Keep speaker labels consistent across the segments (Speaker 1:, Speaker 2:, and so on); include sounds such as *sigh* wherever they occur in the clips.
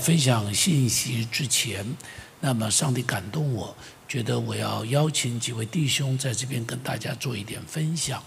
Speaker 1: 分享信息之前，那么上帝感动我，觉得我要邀请几位弟兄在这边跟大家做一点分享，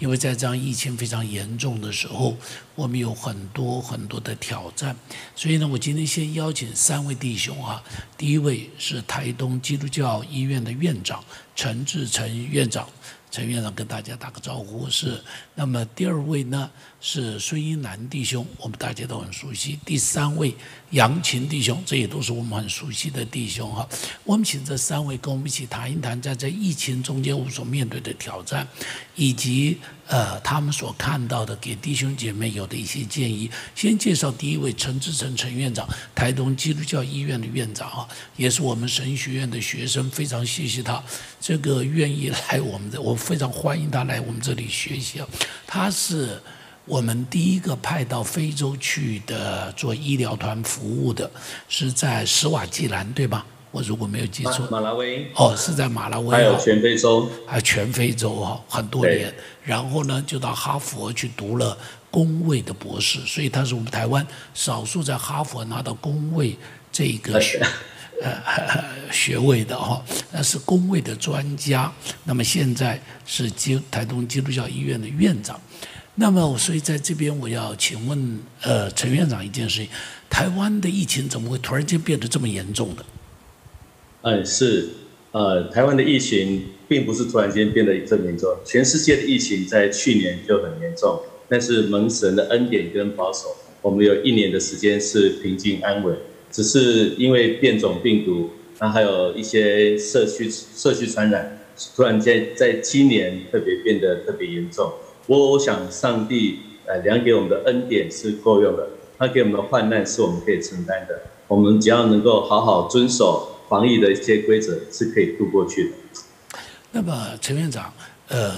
Speaker 1: 因为在这样疫情非常严重的时候，我们有很多很多的挑战，所以呢，我今天先邀请三位弟兄啊，第一位是台东基督教医院的院长陈志成院长。陈院长跟大家打个招呼，是。那么第二位呢是孙英南弟兄，我们大家都很熟悉。第三位杨琴弟兄，这也都是我们很熟悉的弟兄哈。我们请这三位我们一起谈一谈，在这疫情中间我们所面对的挑战，以及呃他们所看到的，给弟兄姐妹有的一些建议。先介绍第一位陈志成陈院长，台东基督教医院的院长啊，也是我们神学院的学生，非常谢谢他这个愿意来我们的我。非常欢迎他来我们这里学习啊！他是我们第一个派到非洲去的做医疗团服务的，是在史瓦济兰对吧？我如果没有记错，
Speaker 2: 马拉维
Speaker 1: 哦，是在马拉维，
Speaker 2: 还有全非洲，
Speaker 1: 还有全非洲哈，很多年。然后呢，就到哈佛去读了工位的博士，所以他是我们台湾少数在哈佛拿到工位这个 *laughs* 学。呃，学位的哈，那是工位的专家。那么现在是基台东基督教医院的院长。那么，所以在这边我要请问呃陈院长一件事情：台湾的疫情怎么会突然间变得这么严重的？
Speaker 2: 嗯，是呃，台湾的疫情并不是突然间变得这么严重，全世界的疫情在去年就很严重，但是蒙神的恩典跟保守，我们有一年的时间是平静安稳。只是因为变种病毒，那还有一些社区社区传染，突然间在今年特别变得特别严重。我我想上帝呃量给我们的恩典是够用的，他给我们的患难是我们可以承担的。我们只要能够好好遵守防疫的一些规则，是可以度过去的。
Speaker 1: 那么陈院长，呃。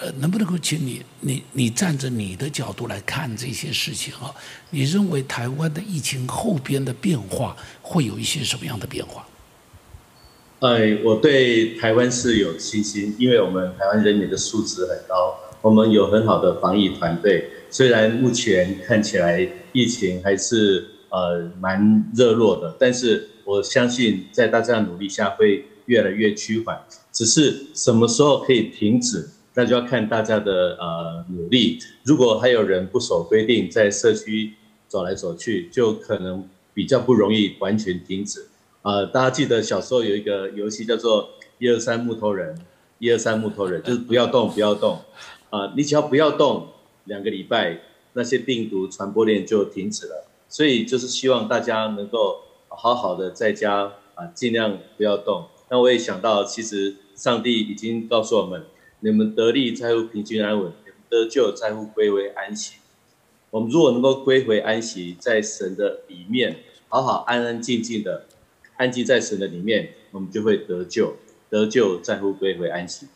Speaker 1: 呃，能不能够请你，你你站着你的角度来看这些事情啊？你认为台湾的疫情后边的变化会有一些什么样的变化？
Speaker 2: 哎，我对台湾是有信心，因为我们台湾人民的素质很高，我们有很好的防疫团队。虽然目前看起来疫情还是呃蛮热络的，但是我相信在大家的努力下会越来越趋缓。只是什么时候可以停止？那就要看大家的呃努力。如果还有人不守规定，在社区走来走去，就可能比较不容易完全停止。呃，大家记得小时候有一个游戏叫做“一二三木头人”，一二三木头人就是不要动，不要动。啊，你只要不要动，两个礼拜那些病毒传播链就停止了。所以就是希望大家能够好好的在家啊，尽量不要动。那我也想到，其实上帝已经告诉我们。你们得利在乎平均安稳，你们得救在乎归为安息。我们如果能够归回安息，在神的里面，好好安安静静的安静在神的里面，我们就会得救。得救在乎归回安息。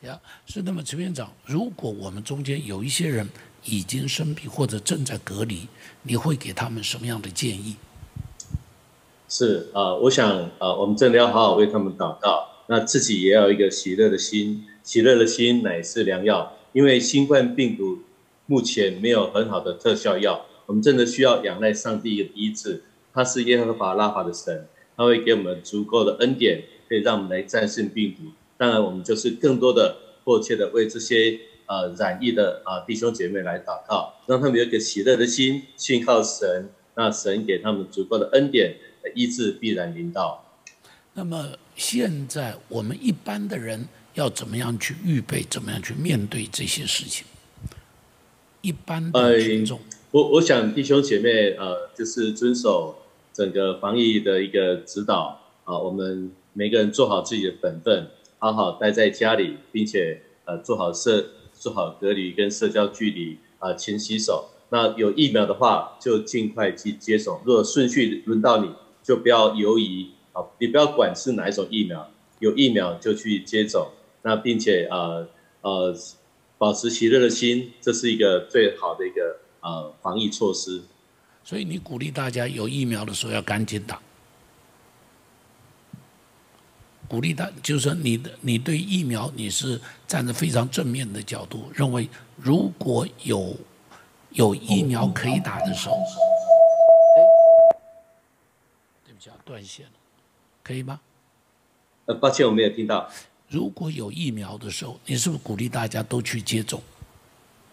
Speaker 1: 呀，是那么，陈院长，如果我们中间有一些人已经生病或者正在隔离，你会给他们什么样的建议？
Speaker 2: 是啊，我想啊，我们真的要好好为他们祷告，那自己也要一个喜乐的心。喜乐的心乃是良药，因为新冠病毒目前没有很好的特效药，我们真的需要仰赖上帝的医治。他是耶和华拉法的神，他会给我们足够的恩典，可以让我们来战胜病毒。当然，我们就是更多的迫切的为这些呃染疫的啊弟兄姐妹来祷告，让他们有一个喜乐的心，信靠神，那神给他们足够的恩典，医治必然临到。
Speaker 1: 那么现在我们一般的人。要怎么样去预备？怎么样去面对这些事情？一般的群众，
Speaker 2: 我我想弟兄姐妹，呃，就是遵守整个防疫的一个指导啊。我们每个人做好自己的本分，好好待在家里，并且呃做好社做好隔离跟社交距离啊，勤洗手。那有疫苗的话，就尽快去接种。如果顺序轮到你，就不要犹疑啊，你不要管是哪一种疫苗，有疫苗就去接种。那并且呃呃保持喜乐的心，这是一个最好的一个呃防疫措施。
Speaker 1: 所以你鼓励大家有疫苗的时候要赶紧打。鼓励大就是说你的你对疫苗你是站在非常正面的角度，认为如果有有疫苗可以打的时候，下断线了，可以吗？
Speaker 2: 呃，抱歉，我没有听到。
Speaker 1: 如果有疫苗的时候，你是不是鼓励大家都去接种？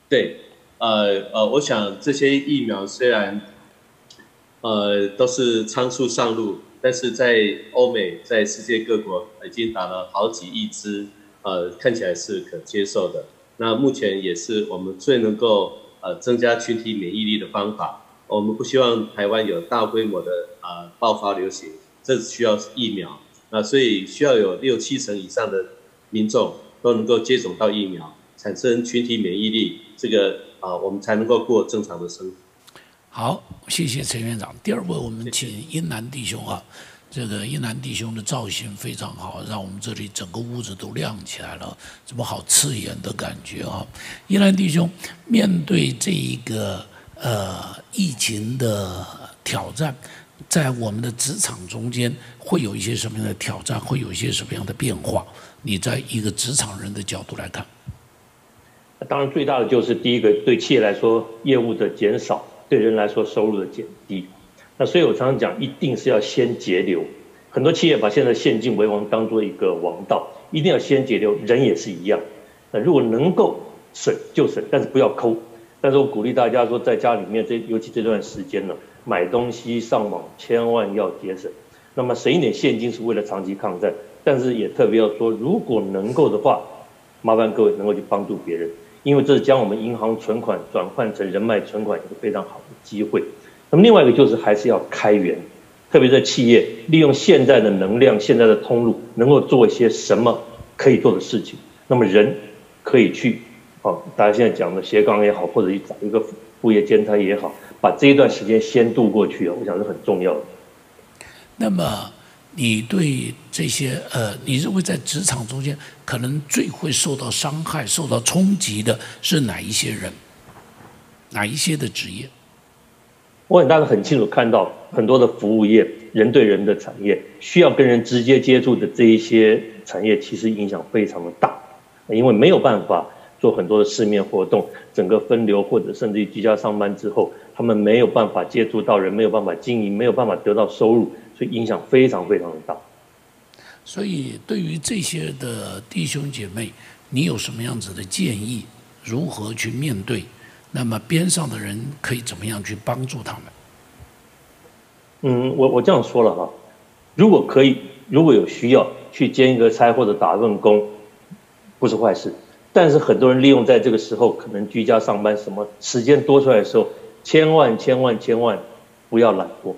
Speaker 2: 对，呃呃，我想这些疫苗虽然，呃，都是仓促上路，但是在欧美，在世界各国已经打了好几亿支，呃，看起来是可接受的。那目前也是我们最能够呃增加群体免疫力的方法。我们不希望台湾有大规模的啊爆发流行，这需要疫苗。那所以需要有六七成以上的民众都能够接种到疫苗，产生群体免疫力，这个啊我们才能够过正常的生活。
Speaker 1: 好，谢谢陈院长。第二位，我们请英南弟兄啊，这个英南弟兄的造型非常好，让我们这里整个屋子都亮起来了，怎么好刺眼的感觉啊！英南弟兄面对这一个。呃，疫情的挑战，在我们的职场中间会有一些什么样的挑战？会有一些什么样的变化？你在一个职场人的角度来看，
Speaker 3: 当然最大的就是第一个，对企业来说业务的减少，对人来说收入的减低。那所以我常常讲，一定是要先节流。很多企业把现在现金为王当做一个王道，一定要先节流。人也是一样。那如果能够省就省，但是不要抠。但是我鼓励大家说，在家里面这尤其这段时间呢，买东西上网千万要节省。那么省一点现金是为了长期抗战，但是也特别要说，如果能够的话，麻烦各位能够去帮助别人，因为这是将我们银行存款转换成人脉存款一个非常好的机会。那么另外一个就是还是要开源，特别在企业利用现在的能量、现在的通路，能够做一些什么可以做的事情。那么人可以去。大家现在讲的斜杠也好，或者找一个副业兼差也好，把这一段时间先度过去啊，我想是很重要的。
Speaker 1: 那么，你对这些呃，你认为在职场中间可能最会受到伤害、受到冲击的是哪一些人？哪一些的职业？
Speaker 3: 我很大的很清楚看到，很多的服务业、人对人的产业，需要跟人直接接触的这一些产业，其实影响非常的大，因为没有办法。做很多的市面活动，整个分流或者甚至于居家上班之后，他们没有办法接触到人，没有办法经营，没有办法得到收入，所以影响非常非常的大。
Speaker 1: 所以对于这些的弟兄姐妹，你有什么样子的建议？如何去面对？那么边上的人可以怎么样去帮助他们？
Speaker 3: 嗯，我我这样说了哈，如果可以，如果有需要去兼一个差或者打一份工，不是坏事。但是很多人利用在这个时候，可能居家上班，什么时间多出来的时候，千万千万千万不要懒惰，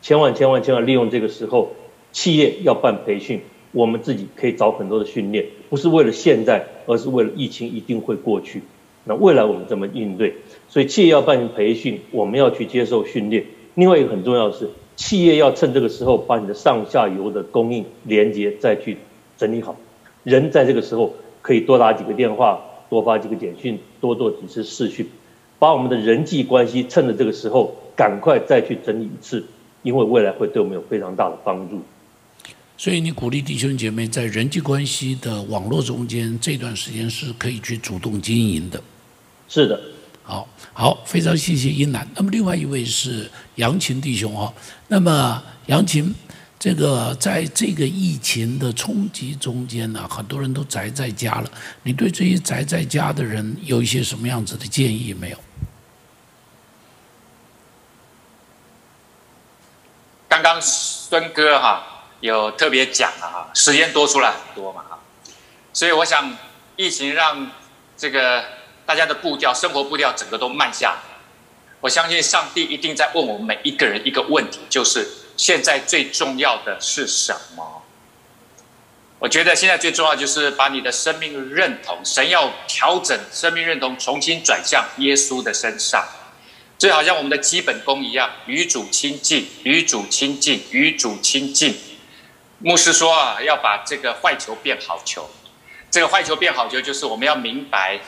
Speaker 3: 千万千万千万利用这个时候，企业要办培训，我们自己可以找很多的训练，不是为了现在，而是为了疫情一定会过去，那未来我们怎么应对？所以企业要办培训，我们要去接受训练。另外一个很重要的是，企业要趁这个时候把你的上下游的供应连接再去整理好，人在这个时候。可以多打几个电话，多发几个简讯，多做几次视讯，把我们的人际关系趁着这个时候赶快再去整理一次，因为未来会对我们有非常大的帮助。
Speaker 1: 所以你鼓励弟兄姐妹在人际关系的网络中间这段时间是可以去主动经营的。
Speaker 3: 是的，
Speaker 1: 好，好，非常谢谢英南。那么另外一位是杨琴弟兄哦，那么杨琴。这个在这个疫情的冲击中间呢，很多人都宅在家了。你对这些宅在家的人有一些什么样子的建议没有？
Speaker 4: 刚刚孙哥哈有特别讲了哈，时间多出来很多嘛哈，所以我想疫情让这个大家的步调、生活步调整个都慢下来。我相信上帝一定在问我们每一个人一个问题，就是。现在最重要的是什么？我觉得现在最重要就是把你的生命认同，神要调整生命认同，重新转向耶稣的身上。就好像我们的基本功一样，与主亲近，与主亲近，与主亲近。牧师说啊，要把这个坏球变好球。这个坏球变好球，就是我们要明白，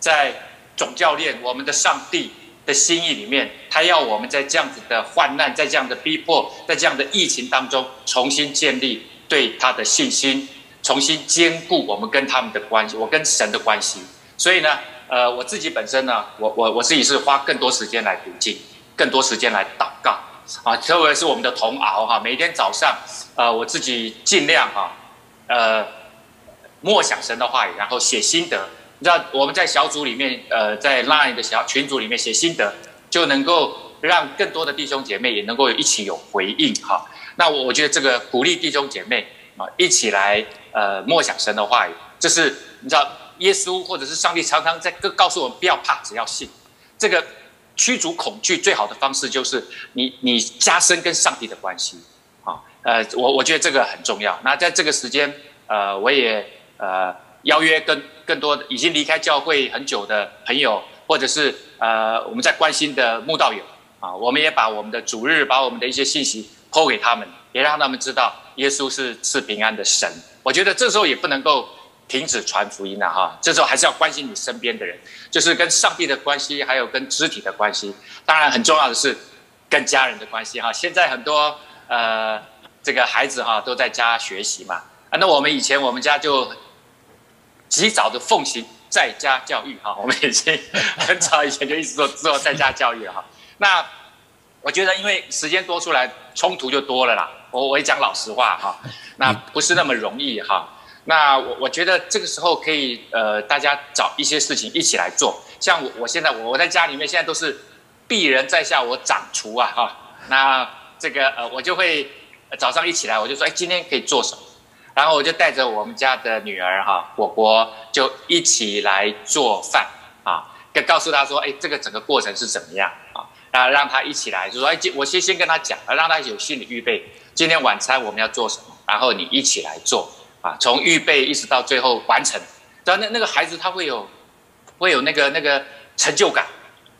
Speaker 4: 在总教练，我们的上帝。的心意里面，他要我们在这样子的患难，在这样的逼迫，在这样的疫情当中，重新建立对他的信心，重新兼顾我们跟他们的关系，我跟神的关系。所以呢，呃，我自己本身呢，我我我自己是花更多时间来读经，更多时间来祷告，啊，特别是我们的同熬哈，每天早上，呃，我自己尽量哈，呃，默想神的话语，然后写心得。你知道我们在小组里面，呃，在 Line 的小群组里面写心得，就能够让更多的弟兄姐妹也能够一起有回应哈。那我我觉得这个鼓励弟兄姐妹啊，一起来呃默想神的话语，这是你知道耶稣或者是上帝常常在告告诉我们不要怕，只要信。这个驱逐恐惧最好的方式就是你你加深跟上帝的关系啊。呃，我我觉得这个很重要。那在这个时间，呃，我也呃邀约跟更多的已经离开教会很久的朋友，或者是呃我们在关心的慕道友啊，我们也把我们的主日，把我们的一些信息。抛给他们，也让他们知道耶稣是赐平安的神。我觉得这时候也不能够停止传福音了哈。这时候还是要关心你身边的人，就是跟上帝的关系，还有跟肢体的关系。当然很重要的是跟家人的关系哈。现在很多呃这个孩子哈都在家学习嘛啊，那我们以前我们家就及早的奉行在家教育哈。*laughs* 我们已经很早以前就一直做做在家教育了哈。那我觉得因为时间多出来。冲突就多了啦，我我也讲老实话哈，那不是那么容易哈。那我我觉得这个时候可以呃，大家找一些事情一起来做。像我我现在我我在家里面现在都是鄙人在下，我掌厨啊哈。那这个呃我就会早上一起来我就说哎今天可以做什么，然后我就带着我们家的女儿哈果果就一起来做饭啊，跟告诉她说哎这个整个过程是怎么样啊。啊，让她一起来，就说哎，我先先跟她讲，让她有心理预备。今天晚餐我们要做什么？然后你一起来做啊，从预备一直到最后完成。然后那那个孩子他会有，会有那个那个成就感，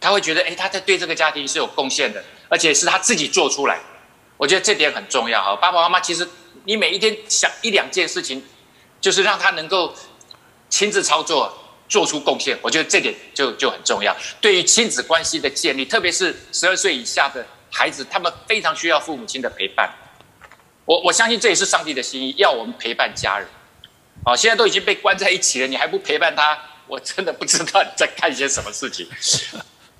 Speaker 4: 他会觉得哎，他在对这个家庭是有贡献的，而且是他自己做出来。我觉得这点很重要哈。爸爸妈妈其实你每一天想一两件事情，就是让他能够亲自操作。做出贡献，我觉得这点就就很重要。对于亲子关系的建立，特别是十二岁以下的孩子，他们非常需要父母亲的陪伴。我我相信这也是上帝的心意，要我们陪伴家人。啊，现在都已经被关在一起了，你还不陪伴他，我真的不知道你在干些什么事情。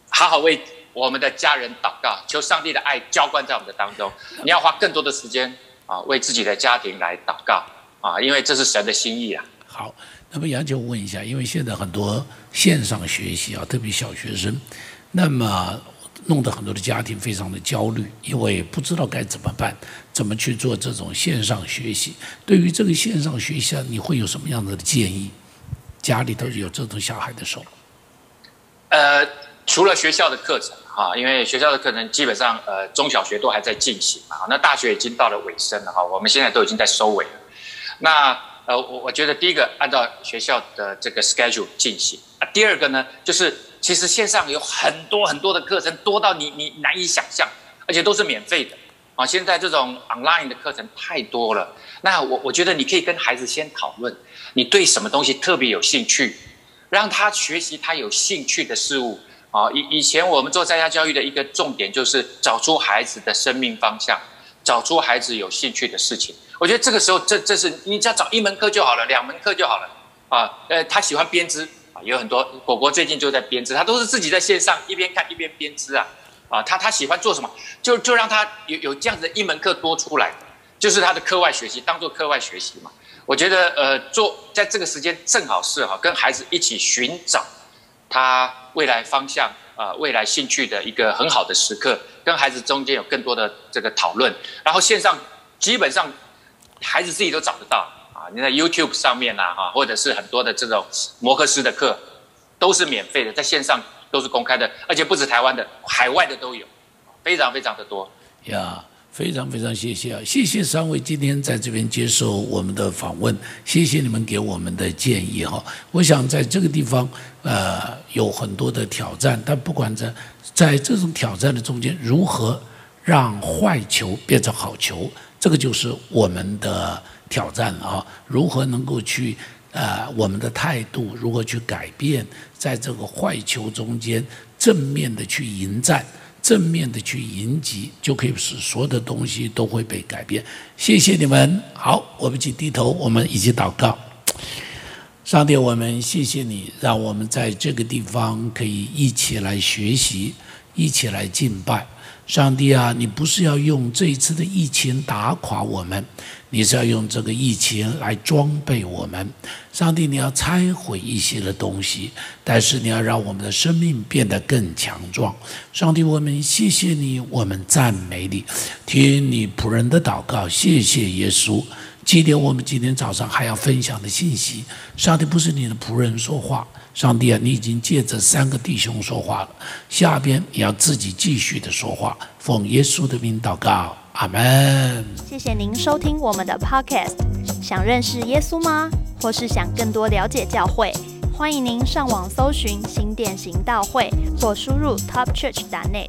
Speaker 4: 好好为我们的家人祷告，求上帝的爱浇灌在我们的当中。你要花更多的时间啊，为自己的家庭来祷告啊，因为这是神的心意啊。
Speaker 1: 好。那么杨姐，问一下，因为现在很多线上学习啊，特别小学生，那么弄得很多的家庭非常的焦虑，因为不知道该怎么办，怎么去做这种线上学习。对于这个线上学习，啊你会有什么样的建议？家里头有这种小孩的时候，
Speaker 4: 呃，除了学校的课程啊，因为学校的课程基本上呃中小学都还在进行嘛，那大学已经到了尾声了哈，我们现在都已经在收尾了，那。呃，我我觉得第一个按照学校的这个 schedule 进行啊，第二个呢，就是其实线上有很多很多的课程，多到你你难以想象，而且都是免费的啊。现在这种 online 的课程太多了，那我我觉得你可以跟孩子先讨论，你对什么东西特别有兴趣，让他学习他有兴趣的事物啊。以以前我们做在家教育的一个重点就是找出孩子的生命方向，找出孩子有兴趣的事情。我觉得这个时候，这这是你只要找一门课就好了，两门课就好了啊。呃，他喜欢编织啊，有很多果果最近就在编织，他都是自己在线上一边看一边编织啊。啊，他他喜欢做什么，就就让他有有这样子的一门课多出来，就是他的课外学习，当做课外学习嘛。我觉得呃，做在这个时间正好是哈，跟孩子一起寻找他未来方向啊，未来兴趣的一个很好的时刻，跟孩子中间有更多的这个讨论，然后线上基本上。孩子自己都找得到啊！你在 YouTube 上面呐，哈，或者是很多的这种摩克斯的课，都是免费的，在线上都是公开的，而且不止台湾的，海外的都有，非常非常的多。
Speaker 1: 呀，非常非常谢谢啊！谢谢三位今天在这边接受我们的访问，谢谢你们给我们的建议哈。我想在这个地方，呃，有很多的挑战，但不管在在这种挑战的中间，如何让坏球变成好球？这个就是我们的挑战了啊！如何能够去呃，我们的态度如何去改变，在这个坏球中间正面的去迎战，正面的去迎击，就可以使所有的东西都会被改变。谢谢你们，好，我们一起低头，我们一起祷告。上帝，我们谢谢你，让我们在这个地方可以一起来学习，一起来敬拜。上帝啊，你不是要用这一次的疫情打垮我们，你是要用这个疫情来装备我们。上帝，你要拆毁一些的东西，但是你要让我们的生命变得更强壮。上帝，我们谢谢你，我们赞美你，听你仆人的祷告，谢谢耶稣。记得我们今天早上还要分享的信息，上帝不是你的仆人说话。上帝啊，你已经借着三个弟兄说话了，下边你要自己继续的说话，奉耶稣的名祷告，阿门。
Speaker 5: 谢谢您收听我们的 Podcast。想认识耶稣吗？或是想更多了解教会？欢迎您上网搜寻新店行道会，或输入 topchurch.net，